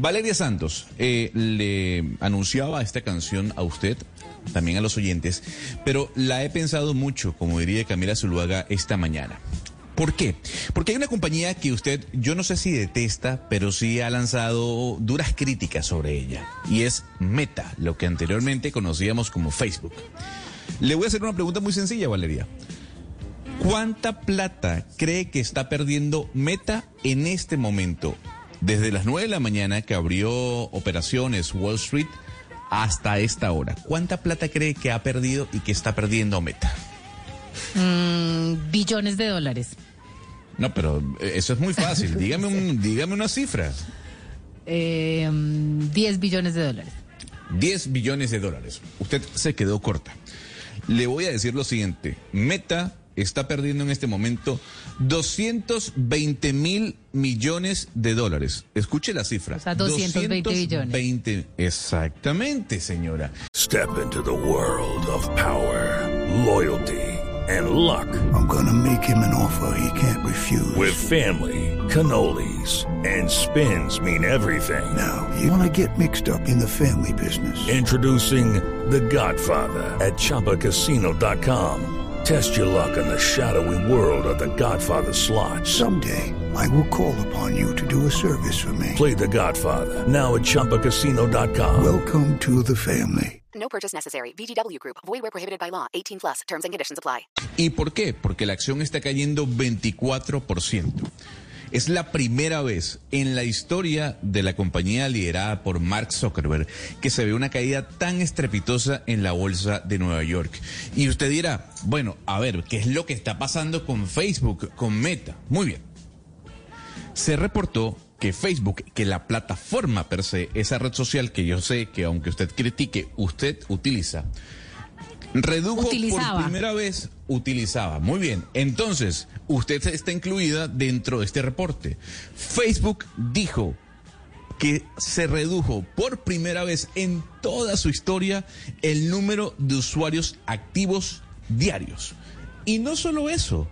Valeria Santos eh, le anunciaba esta canción a usted, también a los oyentes, pero la he pensado mucho, como diría Camila Zuluaga, esta mañana. ¿Por qué? Porque hay una compañía que usted, yo no sé si detesta, pero sí ha lanzado duras críticas sobre ella. Y es Meta, lo que anteriormente conocíamos como Facebook. Le voy a hacer una pregunta muy sencilla, Valeria. ¿Cuánta plata cree que está perdiendo Meta en este momento? Desde las 9 de la mañana que abrió operaciones Wall Street hasta esta hora. ¿Cuánta plata cree que ha perdido y que está perdiendo Meta? Mm, billones de dólares. No, pero eh, eso es muy fácil. Dígame, un, dígame una cifra. Eh, 10 billones de dólares. 10 billones de dólares. Usted se quedó corta. Le voy a decir lo siguiente. Meta está perdiendo en este momento 220 mil millones de dólares. Escuche la cifra. O sea, 220 billones. 20, exactamente, señora. Step into the world of power, loyalty, and luck. I'm gonna make him an offer he can't refuse. With family, cannolis, and spins mean everything. Now, you wanna get mixed up in the family business. Introducing The Godfather at ChumbaCasino.com. Test your luck in the shadowy world of The Godfather slot. Someday, I will call upon you to do a service for me. Play The Godfather now at ChumbaCasino.com. Welcome to the family. No purchase necessary. VGW Group. Void where prohibited by law. 18 plus. Terms and conditions apply. ¿Y por qué? Porque la acción está cayendo 24%. Es la primera vez en la historia de la compañía liderada por Mark Zuckerberg que se ve una caída tan estrepitosa en la bolsa de Nueva York. Y usted dirá, bueno, a ver, ¿qué es lo que está pasando con Facebook, con Meta? Muy bien. Se reportó que Facebook, que la plataforma per se, esa red social que yo sé que aunque usted critique, usted utiliza, redujo Utilizaba. por primera vez, utilizaba. Muy bien, entonces, usted está incluida dentro de este reporte. Facebook dijo que se redujo por primera vez en toda su historia el número de usuarios activos diarios. Y no solo eso,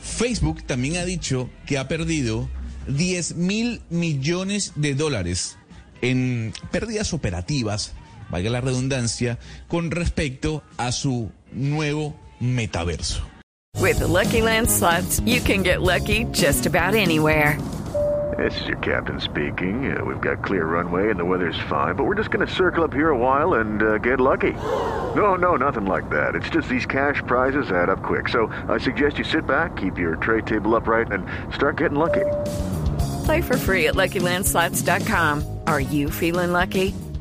Facebook también ha dicho que ha perdido 10 mil millones de dólares en pérdidas operativas, valga la redundancia, con respecto a su nuevo metaverso. With the Lucky Land slots, you can get lucky just about anywhere. This is your captain speaking. Uh, we've got clear runway and the weather's fine, but we're just going to circle up here a while and uh, get lucky. No, no, nothing like that. It's just these cash prizes add up quick. So I suggest you sit back, keep your tray table upright, and start getting lucky. Play for free at LuckyLandSlots.com. Are you feeling lucky?